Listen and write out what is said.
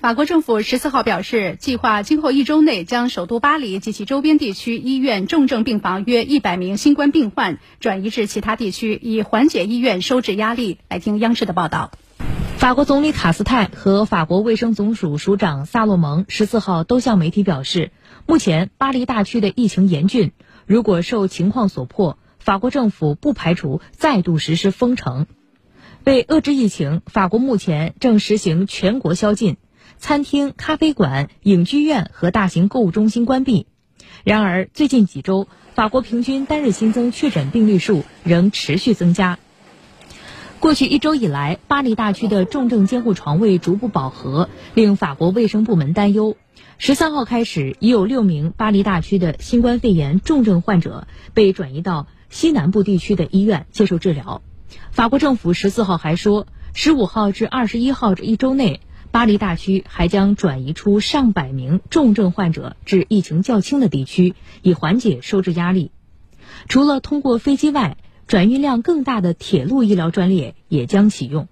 法国政府十四号表示，计划今后一周内将首都巴黎及其周边地区医院重症病房约一百名新冠病患转移至其他地区，以缓解医院收治压力。来听央视的报道。法国总理卡斯泰和法国卫生总署署长萨洛蒙十四号都向媒体表示，目前巴黎大区的疫情严峻，如果受情况所迫，法国政府不排除再度实施封城。为遏制疫情，法国目前正实行全国宵禁。餐厅、咖啡馆、影剧院和大型购物中心关闭。然而，最近几周，法国平均单日新增确诊病例数仍持续增加。过去一周以来，巴黎大区的重症监护床位逐步饱和，令法国卫生部门担忧。十三号开始，已有六名巴黎大区的新冠肺炎重症患者被转移到西南部地区的医院接受治疗。法国政府十四号还说，十五号至二十一号这一周内。巴黎大区还将转移出上百名重症患者至疫情较轻的地区，以缓解收治压力。除了通过飞机外，转运量更大的铁路医疗专列也将启用。